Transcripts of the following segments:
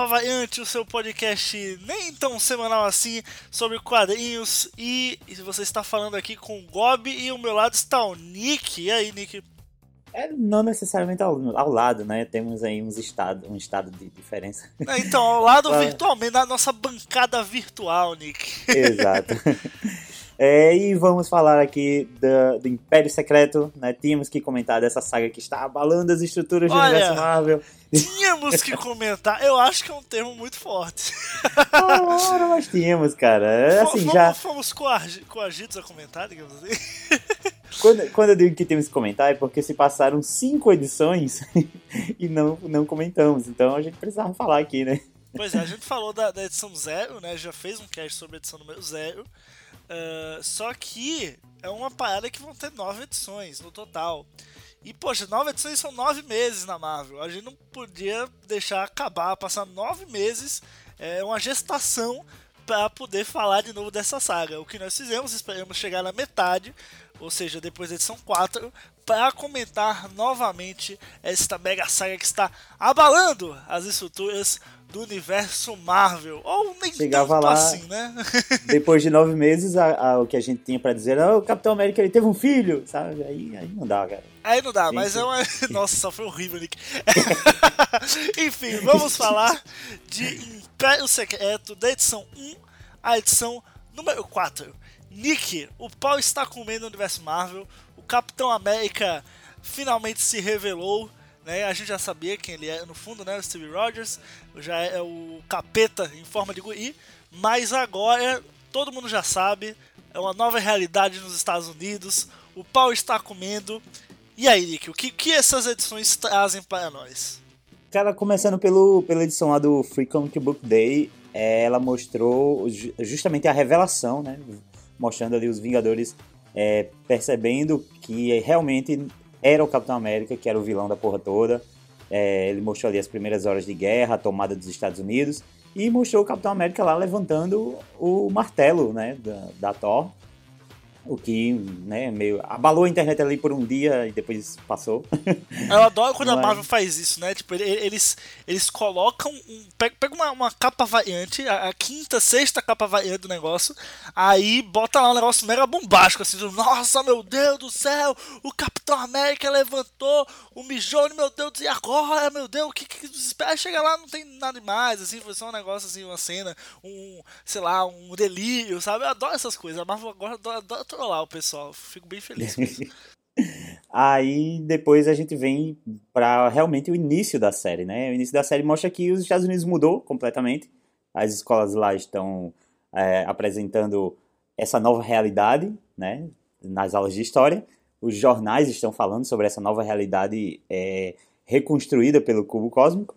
Capa Variante, o seu podcast nem tão semanal assim sobre quadrinhos. E, e você está falando aqui com o Gob e ao meu lado está o Nick. E aí, Nick? É, não necessariamente ao, ao lado, né? Temos aí uns estado, um estado de diferença. É, então, ao lado virtualmente, na nossa bancada virtual, Nick. Exato. É, e vamos falar aqui do, do, Império Secreto, né? Tínhamos que comentar dessa saga que está abalando as estruturas do Olha, universo Marvel. Tínhamos que comentar, eu acho que é um termo muito forte. Ora, nós tínhamos, cara. É, assim, fomos, já... fomos coagidos a comentar, digamos assim. Quando, quando eu digo que temos que comentar é porque se passaram cinco edições e não, não comentamos. Então a gente precisava falar aqui, né? Pois é, a gente falou da, da edição zero, né? Já fez um cast sobre a edição número zero. Uh, só que é uma parada que vão ter nove edições no total. E, poxa, nove edições são nove meses na Marvel. A gente não podia deixar acabar, passar nove meses, é uma gestação para poder falar de novo dessa saga. O que nós fizemos, esperamos chegar na metade, ou seja, depois da edição 4, para comentar novamente esta mega saga que está abalando as estruturas do universo Marvel. Ou nem Chegava tanto lá, assim, né? depois de nove meses, a, a, o que a gente tinha para dizer era o Capitão América ele teve um filho, sabe? Aí, aí não dá, cara. Aí não dá, Gente. mas é uma. Nossa, só foi horrível, Nick. Enfim, vamos falar de Império Secreto, da edição 1 à edição número 4. Nick, o pau está comendo no universo Marvel. O Capitão América finalmente se revelou né? A gente já sabia quem ele é no fundo, né? O Steve Rogers, já é o capeta em forma de guri, mas agora todo mundo já sabe, é uma nova realidade nos Estados Unidos, o pau está comendo. E aí, Nick, o que, que essas edições trazem para nós? Cara, começando pelo, pela edição lá do Free Comic Book Day, ela mostrou justamente a revelação, né? Mostrando ali os Vingadores é, percebendo que realmente era o Capitão América, que era o vilão da porra toda. É, ele mostrou ali as primeiras horas de guerra, a tomada dos Estados Unidos, e mostrou o Capitão América lá levantando o martelo né, da, da Thor o que, né, meio abalou a internet ali por um dia e depois passou. Eu adoro quando Mas... a Marvel faz isso, né? Tipo, eles, eles colocam. Um, pega uma, uma capa variante, a, a, quinta, sexta capa variante do negócio, aí bota lá um negócio mega bombástico, assim, nossa, meu Deus do céu, o Capitão América levantou o Mijone, meu Deus, e agora, meu Deus, o que, que espera? Chega lá, não tem nada demais, assim, foi só um negócio assim, uma cena, um, sei lá, um delírio, sabe? Eu adoro essas coisas. A Marvel agora adora, adora trollar o pessoal. Fico bem feliz com isso. Aí depois a gente vem para realmente o início da série, né? O início da série mostra que os Estados Unidos mudou completamente. As escolas lá estão é, apresentando essa nova realidade, né? Nas aulas de história, os jornais estão falando sobre essa nova realidade é, reconstruída pelo cubo cósmico.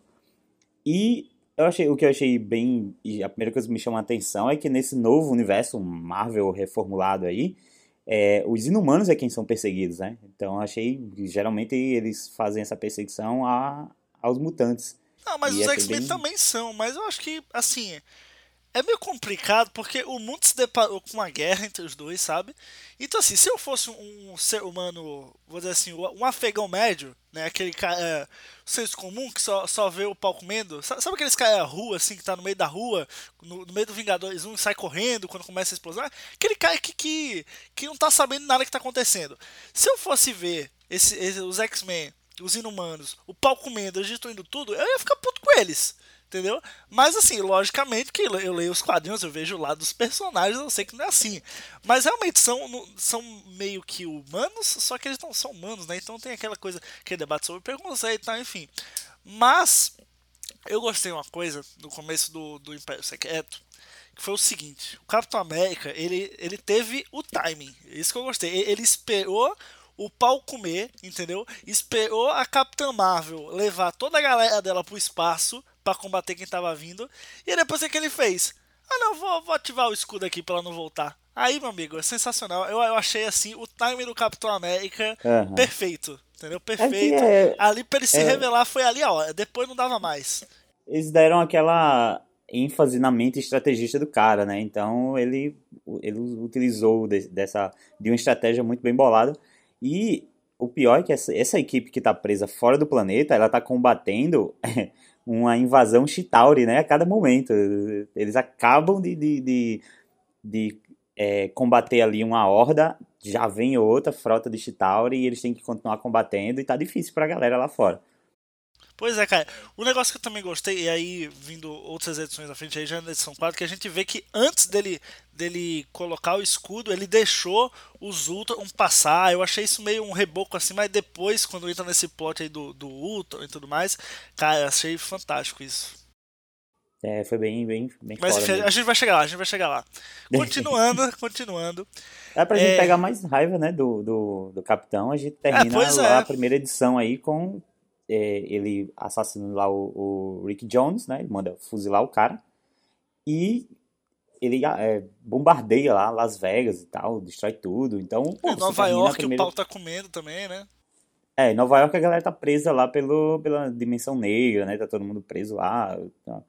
E eu achei, o que eu achei bem. A primeira coisa que me chama a atenção é que nesse novo universo Marvel reformulado aí, é, os inumanos é quem são perseguidos, né? Então achei que geralmente eles fazem essa perseguição a, aos mutantes. Não, mas e os X-Men bem... também são, mas eu acho que, assim, é meio complicado porque o mundo se deparou com uma guerra entre os dois, sabe? Então, assim, se eu fosse um ser humano, vou dizer assim, um afegão médio, né? Aquele cara, é, senso comum que só, só vê o pau comendo. Sabe, sabe aqueles caras rua, assim, que tá no meio da rua, no, no meio do Vingadores 1 sai correndo quando começa a explosão? Aquele cara que, que, que não tá sabendo nada que tá acontecendo. Se eu fosse ver esse, esse os X-Men, os Inumanos, o pau comendo, destruindo tudo, eu ia ficar puto com eles entendeu? Mas assim, logicamente que eu leio os quadrinhos, eu vejo o lado dos personagens, eu sei que não é assim. Mas realmente são, são meio que humanos, só que eles não são humanos, né? Então tem aquela coisa, aquele debate sobre preconceito e tal, enfim. Mas eu gostei uma coisa no começo do, do Império Secreto, que foi o seguinte: o Capitão América ele, ele teve o timing, isso que eu gostei. Ele esperou o pau comer, entendeu? Esperou a Capitã Marvel levar toda a galera dela pro espaço para combater quem tava vindo. E depois o que ele fez? Ah não, vou, vou ativar o escudo aqui para ela não voltar. Aí, meu amigo, é sensacional. Eu, eu achei assim o time do Capitão América uhum. perfeito. Entendeu? Perfeito. É é, ali pra ele se é, revelar foi ali a hora. Depois não dava mais. Eles deram aquela ênfase na mente estrategista do cara, né? Então ele, ele utilizou de, dessa de uma estratégia muito bem bolada. E o pior é que essa, essa equipe que está presa fora do planeta, ela está combatendo uma invasão Chitauri, né? A cada momento. Eles acabam de, de, de, de é, combater ali uma horda, já vem outra frota de Chitauri e eles têm que continuar combatendo e tá difícil pra galera lá fora. Pois é, cara. O negócio que eu também gostei, e aí vindo outras edições da frente, aí já na edição 4, que a gente vê que antes dele, dele colocar o escudo, ele deixou os Ultron passar. Eu achei isso meio um reboco assim, mas depois, quando entra nesse plot aí do, do Ultron e tudo mais, cara, achei fantástico isso. É, foi bem, bem, bem Mas enfim, a gente vai chegar lá, a gente vai chegar lá. Continuando, continuando. Dá pra é... gente pegar mais raiva, né, do, do, do Capitão. A gente termina é, lá é. a primeira edição aí com é, ele assassinando lá o, o, Rick Jones, né? Ele manda fuzilar o cara. E ele é, bombardeia lá Las Vegas e tal, destrói tudo. Então, pô, é, Nova York primeira... o pau tá comendo também, né? É, Nova York a galera tá presa lá pelo, pela dimensão negra, né? Tá todo mundo preso lá. Tá,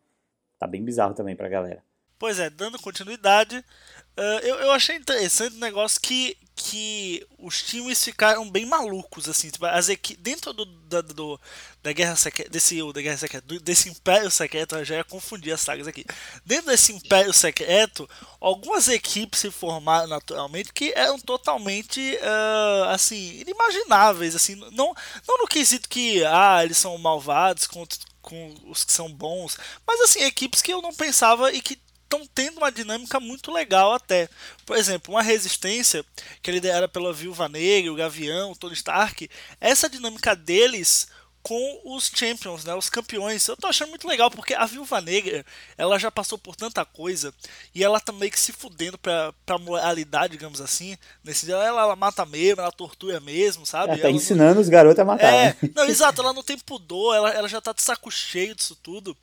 tá bem bizarro também pra galera. Pois é, dando continuidade, uh, eu, eu achei interessante o um negócio que, que os times ficaram bem malucos, assim, tipo, as equi dentro do, da, do, da Guerra Secreta, desse, da Guerra Secreta, desse Império Secreto, eu já ia confundir as sagas aqui, dentro desse Império Secreto, algumas equipes se formaram naturalmente que eram totalmente, uh, assim, inimagináveis, assim, não, não no quesito que, ah, eles são malvados contra com os que são bons, mas assim, equipes que eu não pensava e que estão tendo uma dinâmica muito legal até. Por exemplo, uma resistência que é liderada pela Viúva Negra, o Gavião, o Tony Stark, essa dinâmica deles com os champions, né, os campeões. Eu tô achando muito legal porque a Viúva Negra, ela já passou por tanta coisa e ela tá meio que se fudendo pra, pra moralidade, digamos assim. Nesse dia ela, ela mata mesmo, ela tortura mesmo, sabe? Ela tá ela ensinando não... os garotos a matar. É, né? não, exato, ela não tem pudor, ela, ela já tá de saco cheio disso tudo.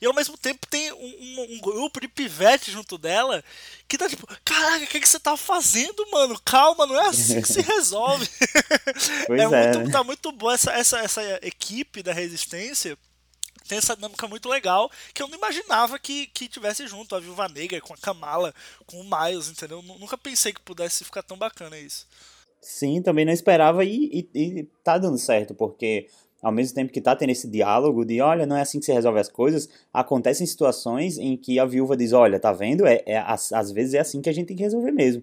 E ao mesmo tempo tem um, um, um grupo de pivete junto dela que tá tipo, caraca, o que, que você tá fazendo, mano? Calma, não é assim que se resolve. É, é muito, tá muito boa essa, essa, essa equipe da resistência. Tem essa dinâmica muito legal que eu não imaginava que, que tivesse junto a Viúva Negra com a Kamala, com o Miles, entendeu? Nunca pensei que pudesse ficar tão bacana isso. Sim, também não esperava e, e, e tá dando certo, porque ao mesmo tempo que está tendo esse diálogo de olha, não é assim que se resolve as coisas, acontecem situações em que a viúva diz, olha, tá vendo? É, é, às, às vezes é assim que a gente tem que resolver mesmo.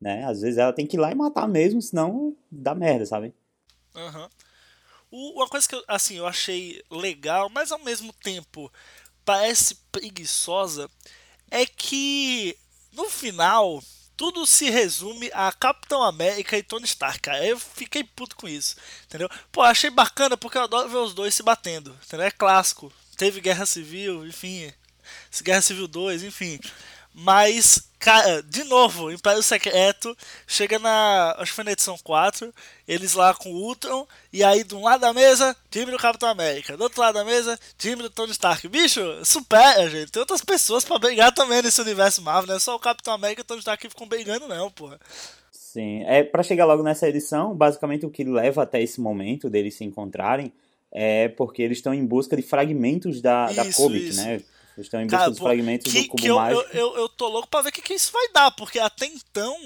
Né? Às vezes ela tem que ir lá e matar mesmo, senão dá merda, sabe? Uhum. uma coisa que eu, assim, eu achei legal, mas ao mesmo tempo parece preguiçosa, é que no final tudo se resume a Capitão América e Tony Stark, cara. Eu fiquei puto com isso, entendeu? Pô, achei bacana porque eu adoro ver os dois se batendo, entendeu? É clássico. Teve Guerra Civil, enfim. Guerra Civil 2, enfim. Mas, cara, de novo, Império Secreto chega na. Acho que foi na edição 4. Eles lá com o Ultron. E aí, de um lado da mesa, time do Capitão América. Do outro lado da mesa, time do Tony Stark. Bicho, supera, gente. Tem outras pessoas para brigar também nesse universo Marvel. Não é só o Capitão América e o Tony Stark que ficam brigando, não, porra. Sim. É, para chegar logo nessa edição, basicamente o que leva até esse momento deles se encontrarem é porque eles estão em busca de fragmentos da, isso, da isso. né? Eles estão em busca Cara, dos pô, fragmentos que, do cubo que eu, mágico. Eu, eu, eu, tô louco pra ver o que, que isso vai dar, porque até então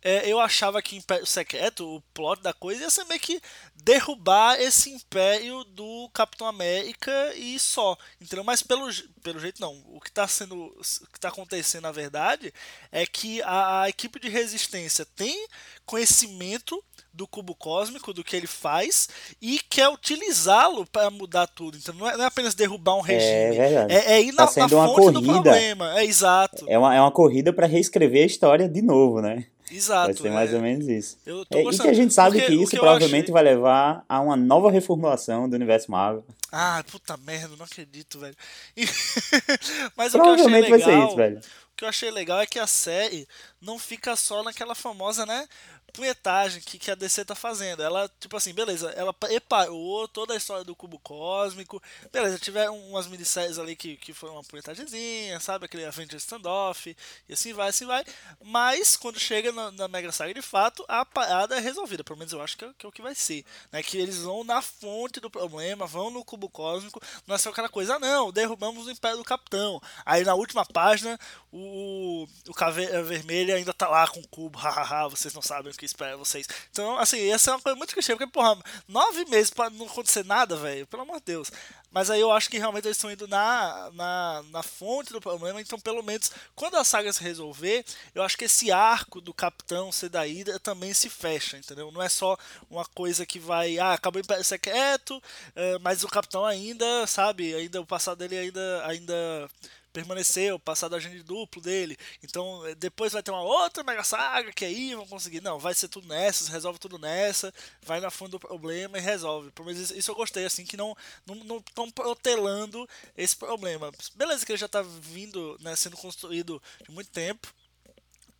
é, eu achava que Império Secreto, o plot da coisa, ia ser meio que derrubar esse império do Capitão América e só. Entendeu? Mas pelo, pelo jeito não. O que está sendo. O que tá acontecendo, na verdade, é que a, a equipe de resistência tem conhecimento do cubo cósmico, do que ele faz, e quer utilizá-lo para mudar tudo. Então não é, não é, apenas derrubar um regime, é, é, é ir tá na, na fonte corrida, do problema. É exato. É uma, é uma corrida para reescrever a história de novo, né? Exato. Vai ser mais é. ou menos isso. É, e que a gente sabe Porque, que isso que provavelmente achei... vai levar a uma nova reformulação do universo Marvel. Ah, puta merda, não acredito, velho. Mas provavelmente o que eu achei legal, vai ser isso, velho. O que eu achei legal é que a série não fica só naquela famosa, né? Punhetagem que, que a DC tá fazendo. Ela, tipo assim, beleza, ela preparou toda a história do cubo cósmico. Beleza, tiveram umas minisséries ali que, que foram uma punhetagemzinha, sabe? Aquele Avengers Standoff, e assim vai, assim vai. Mas quando chega na, na Mega Saga de fato, a parada é resolvida. Pelo menos eu acho que é, que é o que vai ser. Né? Que eles vão na fonte do problema, vão no cubo cósmico. Não é só aquela coisa, ah, não, derrubamos o Império do Capitão. Aí na última página, o, o Caveira Vermelha ainda tá lá com o cubo, hahaha, vocês não sabem que espera vocês. Então, assim, essa é uma coisa muito clichê, porque, porra, nove meses pra não acontecer nada, velho, pelo amor de Deus. Mas aí eu acho que realmente eles estão indo na, na, na fonte do problema, então pelo menos quando a saga se resolver, eu acho que esse arco do Capitão ser da Hydra também se fecha, entendeu? Não é só uma coisa que vai, ah, acabou Império Secreto, é, mas o Capitão ainda, sabe, ainda o passado dele ainda, ainda permaneceu, passado agente duplo dele. Então eh, depois vai ter uma outra mega saga que aí vão conseguir. Não, vai ser tudo nessa, resolve tudo nessa, vai na fundo do problema e resolve. Mas isso eu gostei, assim, que não não estão protelando esse problema. Beleza que ele já está vindo, né, sendo construído de muito tempo.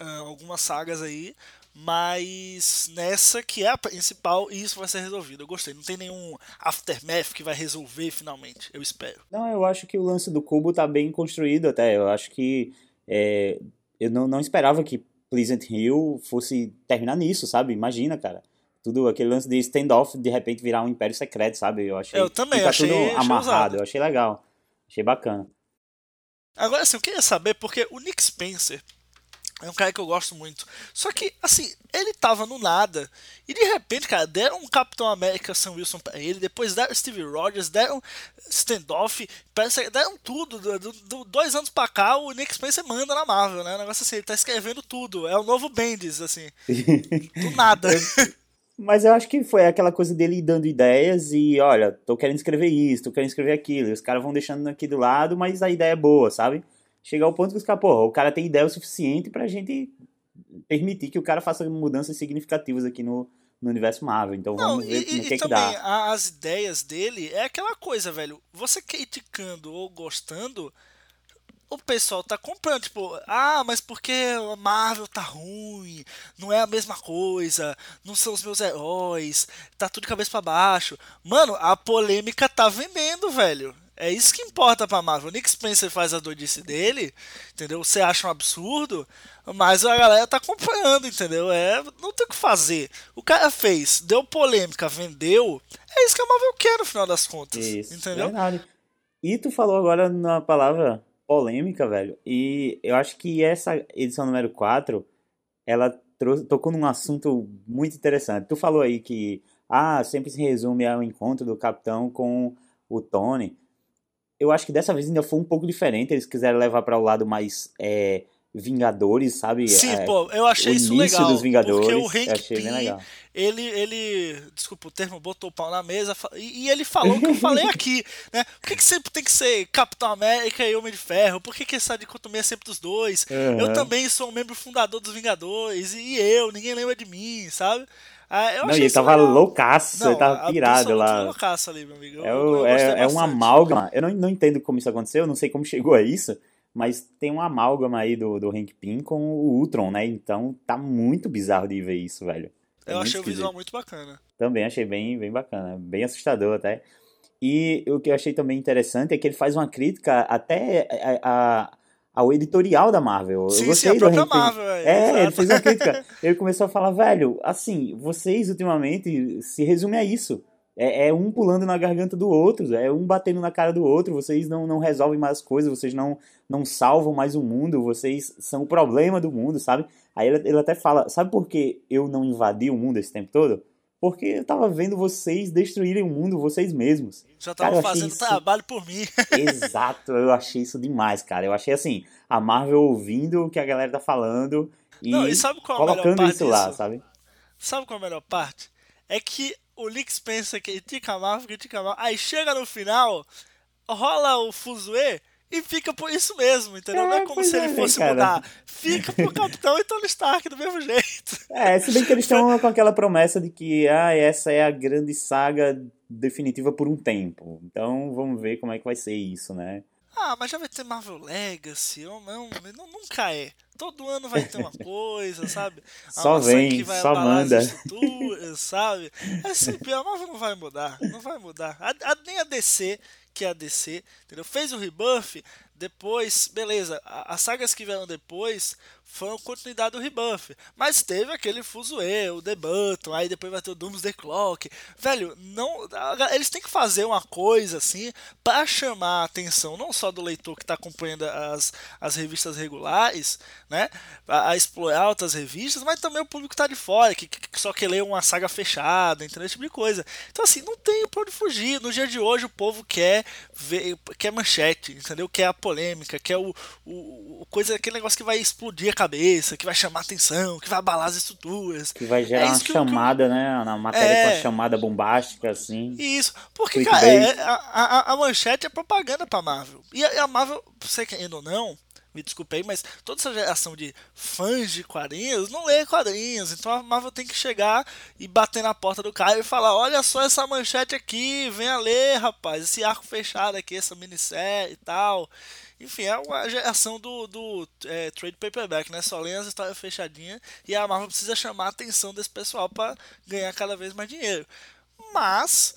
Uh, algumas sagas aí, mas nessa que é a principal e isso vai ser resolvido. Eu gostei. Não tem nenhum aftermath que vai resolver finalmente. Eu espero. Não, eu acho que o lance do cubo tá bem construído até. Eu acho que é, eu não, não esperava que Pleasant Hill fosse terminar nisso, sabe? Imagina, cara. Tudo aquele lance de standoff de repente virar um império secreto, sabe? Eu achei. Eu também tá achei. tudo amarrado. Eu achei legal. Achei bacana. Agora, assim, eu queria saber porque o Nick Spencer é um cara que eu gosto muito. Só que, assim, ele tava no nada. E de repente, cara, deram um Capitão América Sam Wilson pra ele. Depois deram Steve Rogers, deram standoff, deram tudo. Do, do, dois anos pra cá, o Nick Spencer manda na Marvel, né? O negócio assim, ele tá escrevendo tudo. É o novo Bendis, assim. do nada. Mas eu acho que foi aquela coisa dele dando ideias e, olha, tô querendo escrever isso, tô querendo escrever aquilo. E os caras vão deixando aqui do lado, mas a ideia é boa, sabe? Chegar ao ponto que os caras, porra, o cara tem ideia o suficiente pra gente permitir que o cara faça mudanças significativas aqui no, no universo Marvel. Então vamos Não, ver e, no que, e que também, dá. As ideias dele é aquela coisa, velho. Você criticando ou gostando, o pessoal tá comprando, tipo, ah, mas porque a Marvel tá ruim, não é a mesma coisa, não são os meus heróis, tá tudo de cabeça para baixo. Mano, a polêmica tá vendendo, velho. É isso que importa pra Marvel. O Nick Spencer faz a doidice dele, entendeu? Você acha um absurdo, mas a galera tá acompanhando, entendeu? É, não tem o que fazer. O cara fez, deu polêmica, vendeu. É isso que a Marvel quer no final das contas. Isso, entendeu? Verdade. E tu falou agora na palavra polêmica, velho. E eu acho que essa edição número 4, ela trouxe, tocou num assunto muito interessante. Tu falou aí que ah, sempre se resume ao encontro do capitão com o Tony eu acho que dessa vez ainda foi um pouco diferente. Eles quiseram levar para o lado mais é, Vingadores, sabe? Sim, é, pô, eu achei isso legal. dos Vingadores, porque o Hank achei Pym, bem legal. Ele, ele, desculpa o termo, botou o pau na mesa e, e ele falou o que eu falei aqui, né? Por que, que sempre tem que ser Capitão América e Homem de Ferro? Por que, que essa dicotomia é sempre dos dois? Uhum. Eu também sou um membro fundador dos Vingadores e eu, ninguém lembra de mim, sabe? Ah, eu não, ele tava legal. loucaço, não, ele tava pirado lá. Ali, meu amigo. É, o, é, é um amálgama. Eu não, não entendo como isso aconteceu, não sei como chegou a isso, mas tem um amálgama aí do, do Hank Pym com o Ultron, né? Então tá muito bizarro de ver isso, velho. É eu achei o visual muito bacana. Também achei bem, bem bacana, bem assustador até. E o que eu achei também interessante é que ele faz uma crítica até a, a ao editorial da Marvel. Sim, eu gostei sim, a própria Marvel. É, é ele fez uma crítica. ele começou a falar, velho, assim, vocês ultimamente se resume a isso. É, é, um pulando na garganta do outro, é um batendo na cara do outro, vocês não, não resolvem mais as coisas, vocês não, não salvam mais o mundo, vocês são o problema do mundo, sabe? Aí ele, ele até fala, sabe por que eu não invadi o mundo esse tempo todo? Porque eu tava vendo vocês destruírem o mundo vocês mesmos. Já tava fazendo isso... trabalho por mim. Exato, eu achei isso demais, cara. Eu achei assim, a Marvel ouvindo o que a galera tá falando e, Não, e sabe qual colocando isso disso? lá, sabe? Sabe qual é a melhor parte? É que o Nick Spencer critica a Marvel, critica a Marvel, aí chega no final, rola o fuzuê e fica por isso mesmo, entendeu? É, não é como se ele é, fosse cara. mudar. Fica pro Capitão e Tony Stark do mesmo jeito. É, se bem que eles estão com aquela promessa de que ah, essa é a grande saga definitiva por um tempo. Então vamos ver como é que vai ser isso, né? Ah, mas já vai ter Marvel Legacy, ou não, não nunca é. Todo ano vai ter uma coisa, sabe? A só vem, só manda. sabe? É sempre, a Marvel não vai mudar, não vai mudar. A, a, nem a DC que é a DC, entendeu? Fez o rebuff, depois, beleza, as sagas que vieram depois foi uma continuidade do Rebuff. Mas teve aquele fuzuê, o The Button, aí depois vai ter o Doomsday Clock. Velho, não, eles têm que fazer uma coisa assim para chamar a atenção não só do leitor que está acompanhando as, as revistas regulares, né? A, a, explorar outras revistas, mas também o público que tá de fora, que, que só quer ler uma saga fechada, entendeu? Esse tipo de coisa. Então, assim, não tem pra onde fugir. No dia de hoje, o povo quer ver, quer manchete, entendeu? Quer a polêmica, quer o, o, o coisa, aquele negócio que vai explodir cabeça, que vai chamar atenção, que vai abalar as estruturas. Que vai gerar é uma chamada, que, né? Na matéria é, com a chamada bombástica, assim. Isso, porque, cara, é, a, a, a, manchete é propaganda pra Marvel. E a, a Marvel, você querendo ou não, me desculpei, mas toda essa geração de fãs de quadrinhos não lê quadrinhos. Então a Marvel tem que chegar e bater na porta do cara e falar: olha só essa manchete aqui, venha ler, rapaz, esse arco fechado aqui, essa minissérie e tal. Enfim, é uma geração do, do é, trade paperback, né? Só lê as histórias fechadinhas e a Marvel precisa chamar a atenção desse pessoal para ganhar cada vez mais dinheiro. Mas,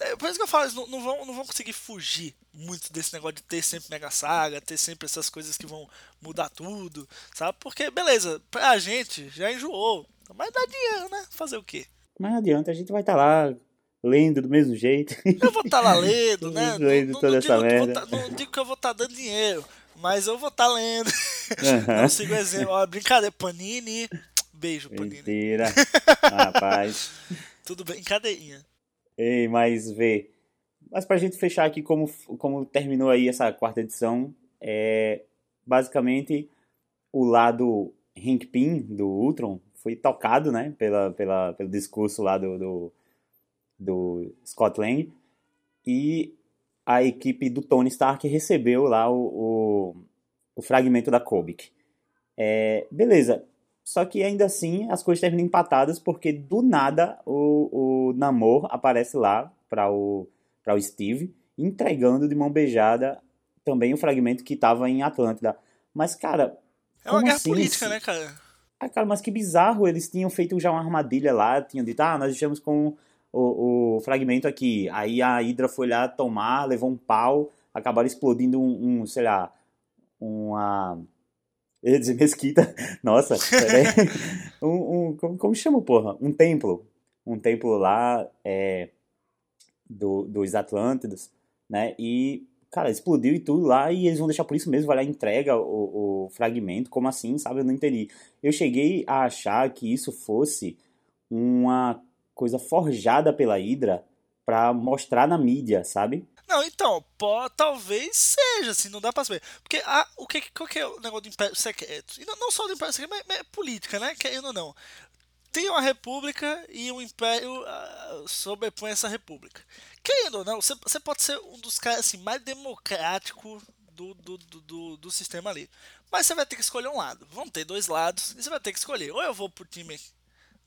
é, por isso que eu falo, eles não, não, vão, não vão conseguir fugir muito desse negócio de ter sempre Mega Saga, ter sempre essas coisas que vão mudar tudo, sabe? Porque, beleza, pra gente já enjoou, mas dá dinheiro, né? Fazer o quê? Mas não adianta, a gente vai estar tá lá lendo do mesmo jeito. Eu vou estar tá lá lendo, né? lendo não, toda não, essa digo merda. Tá, não digo que eu vou estar tá dando dinheiro, mas eu vou estar tá lendo. Uhum. Não sigo o exemplo. Ó, brincadeira, Panini. Beijo, Panini. Mentira. Rapaz. Tudo bem, cadeinha. Ei, mas vê. Mas pra gente fechar aqui como, como terminou aí essa quarta edição, é basicamente o lado Hank Pym do Ultron foi tocado, né, pela, pela, pelo discurso lá do, do, do Scott Lang e a equipe do Tony Stark recebeu lá o, o, o fragmento da Kobik. É, beleza, só que ainda assim as coisas terminam empatadas porque do nada o, o Namor aparece lá para o o Steve, entregando de mão beijada também o fragmento que estava em Atlântida. Mas, cara. É uma guerra assim? política, né, cara? Ah, cara, mas que bizarro. Eles tinham feito já uma armadilha lá, tinham dito, ah, nós estamos com o, o fragmento aqui. Aí a Hydra foi lá tomar, levou um pau, acabaram explodindo um, um sei lá, uma. Eu ia dizer mesquita. Nossa, um, um, como, como chama, porra? Um templo. Um templo lá. É, do, dos Atlântidos, né? E, cara, explodiu e tudo lá, e eles vão deixar por isso mesmo, vai lá e entrega o, o fragmento, como assim, sabe? Eu não entendi. Eu cheguei a achar que isso fosse uma coisa forjada pela Hydra para mostrar na mídia, sabe? Não, então, pô, talvez seja, assim, não dá pra saber. Porque a, o que, qual que é o negócio do Império Secreto? E não, não só do Império Secreto, mas, mas é política, né? Querendo ou não tem uma república e um império uh, sobrepõe essa república. Querendo ou não, você, pode ser um dos caras assim, mais democráticos do, do, do, do, sistema ali. Mas você vai ter que escolher um lado. Vão ter dois lados e você vai ter que escolher. Ou eu vou pro time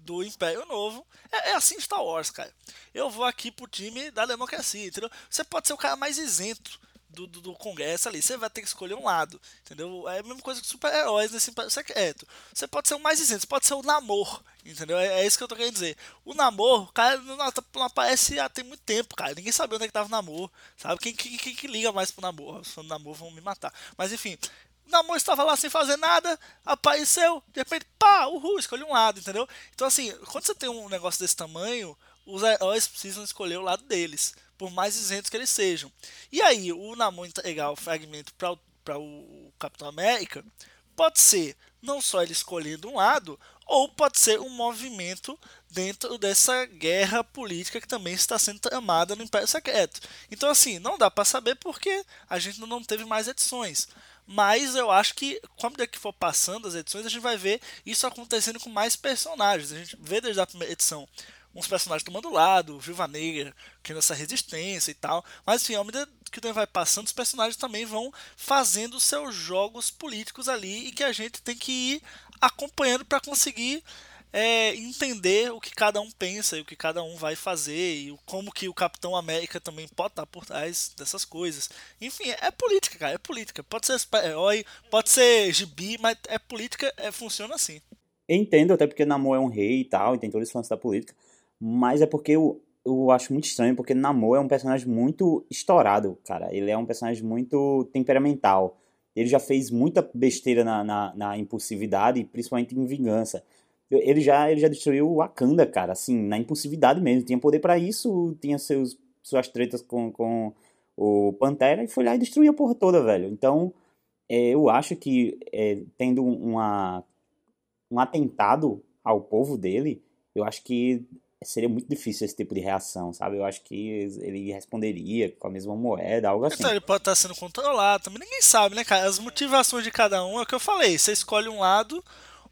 do Império Novo. É, é assim Star Wars, cara. Eu vou aqui pro time da democracia, entendeu? Você pode ser o cara mais isento do, do, do, Congresso ali. Você vai ter que escolher um lado, entendeu? É a mesma coisa que super-heróis nesse secreto. Você pode ser o mais isento, você pode ser o namor, entendeu? É, é, isso que eu tô querendo dizer. O namor, cara, não, não aparece há tem muito tempo, cara. Ninguém sabia onde é que tava o namor, sabe? Quem, quem, quem, que liga mais pro namor? Se for namor, vão me matar. Mas enfim, o namor estava lá sem fazer nada, apareceu, de repente, pá, uhul, escolhe um lado, entendeu? Então, assim, quando você tem um negócio desse tamanho, os heróis precisam escolher o lado deles por mais isentos que eles sejam. E aí, o Namor entregar o fragmento para o Capitão América pode ser não só ele escolhendo um lado, ou pode ser um movimento dentro dessa guerra política que também está sendo tramada no Império Secreto. Então, assim, não dá para saber porque a gente não teve mais edições. Mas eu acho que, quando é que for passando as edições, a gente vai ver isso acontecendo com mais personagens. A gente vê desde a primeira edição uns personagens tomando lado, Viva Negra, que essa resistência e tal. Mas enfim, à medida que o tempo vai passando, os personagens também vão fazendo seus jogos políticos ali e que a gente tem que ir acompanhando para conseguir é, entender o que cada um pensa e o que cada um vai fazer e como que o Capitão América também pode estar por trás dessas coisas. Enfim, é política, cara, é política. Pode ser super-herói, pode ser gibi, mas é política, é, funciona assim. entendo, até porque Namor é um rei e tal, e tem todos os lance da política. Mas é porque eu, eu acho muito estranho, porque Namor é um personagem muito estourado, cara. Ele é um personagem muito temperamental. Ele já fez muita besteira na, na, na impulsividade, principalmente em vingança. Ele já, ele já destruiu o Wakanda, cara, assim, na impulsividade mesmo. Tinha poder para isso, tinha seus, suas tretas com, com o Pantera e foi lá e destruiu a porra toda, velho. Então, é, eu acho que é, tendo uma, um atentado ao povo dele, eu acho que seria muito difícil esse tipo de reação, sabe? Eu acho que ele responderia com a mesma moeda, algo assim. Então ele pode estar sendo controlado, também ninguém sabe, né, cara? As motivações de cada um é o que eu falei. Você escolhe um lado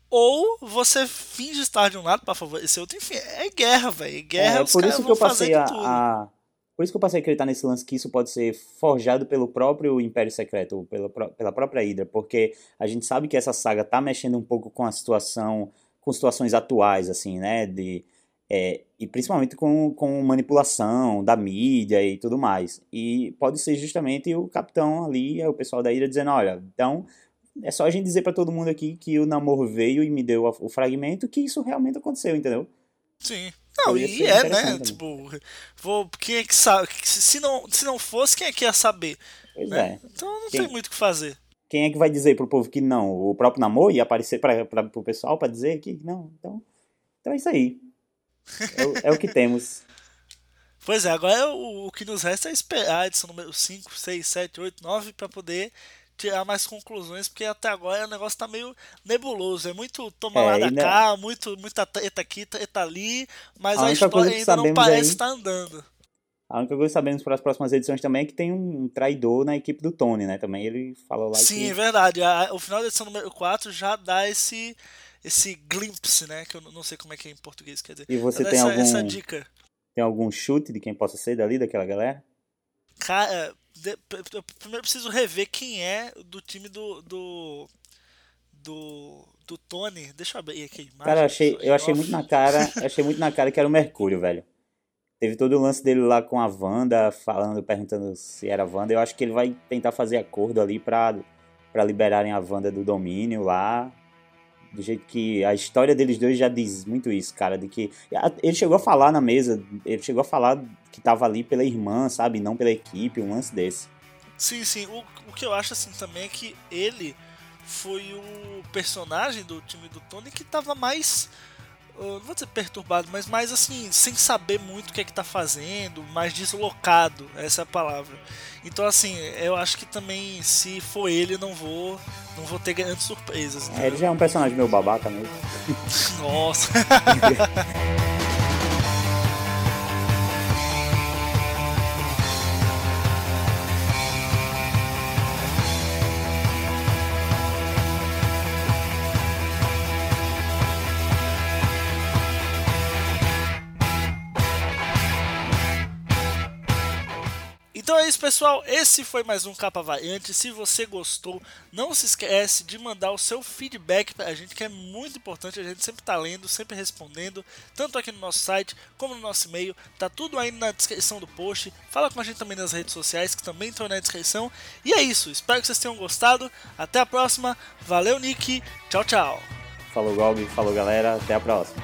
ou você finge estar de um lado para favorecer outro. Enfim, é guerra, velho. Guerra, é, por isso que eu passei a, a, Por isso que eu passei a acreditar nesse lance que isso pode ser forjado pelo próprio Império Secreto, pela, pela própria Hydra, porque a gente sabe que essa saga tá mexendo um pouco com a situação, com situações atuais, assim, né? De é, e principalmente com, com manipulação da mídia e tudo mais. E pode ser justamente o capitão ali, é o pessoal da ilha dizendo, olha, então é só a gente dizer para todo mundo aqui que o namoro veio e me deu o fragmento que isso realmente aconteceu, entendeu? Sim. Não, e é, né? Tipo, vou, quem é que sabe? Se não, se não fosse, quem é que ia saber? Pois né? é. Então não quem, tem muito o que fazer. Quem é que vai dizer pro povo que não? O próprio namoro ia aparecer para pro pessoal para dizer que não? Então, então é isso aí. É o, é o que temos. Pois é, agora o, o, que nos resta é esperar a edição número 5, 6, 7, 8, 9 para poder tirar mais conclusões, porque até agora o negócio tá meio nebuloso. É muito tomar é, lá da ainda... cá, muito, muita treta aqui, treta ali, mas a, a história ainda não parece estar tá andando. A única coisa que sabemos para as próximas edições também é que tem um traidor na equipe do Tony, né? Também ele falou lá Sim, que... é verdade. A, o final da edição número 4 já dá esse esse glimpse, né? Que eu não sei como é que é em português, quer dizer. E você tem essa, algum essa dica. Tem algum chute de quem possa ser dali daquela galera? Cara, de, eu primeiro preciso rever quem é do time do do do, do Tony. Deixa eu abrir aqui a imagem. Cara, eu achei, eu achei muito na cara, achei muito na cara que era o Mercúrio, velho. Teve todo o lance dele lá com a Wanda, falando, perguntando se era a Wanda. Eu acho que ele vai tentar fazer acordo ali pra, pra liberarem a Wanda do domínio lá do jeito que a história deles dois já diz muito isso, cara, de que ele chegou a falar na mesa, ele chegou a falar que tava ali pela irmã, sabe, não pela equipe, um lance desse. Sim, sim. O, o que eu acho assim também é que ele foi o personagem do time do Tony que tava mais não vou dizer perturbado, mas mais assim, sem saber muito o que é que tá fazendo, mais deslocado, essa é a palavra. Então assim, eu acho que também se for ele, não vou não vou ter grandes surpresas. É, ele já é um personagem meio babaca mesmo. Nossa. Então é isso, pessoal. Esse foi mais um Capa Variante. Se você gostou, não se esquece de mandar o seu feedback pra gente, que é muito importante. A gente sempre tá lendo, sempre respondendo, tanto aqui no nosso site como no nosso e-mail. Tá tudo aí na descrição do post. Fala com a gente também nas redes sociais, que também estão na descrição. E é isso. Espero que vocês tenham gostado. Até a próxima. Valeu, Nick. Tchau, tchau. Falou, Gog. Falou, galera. Até a próxima.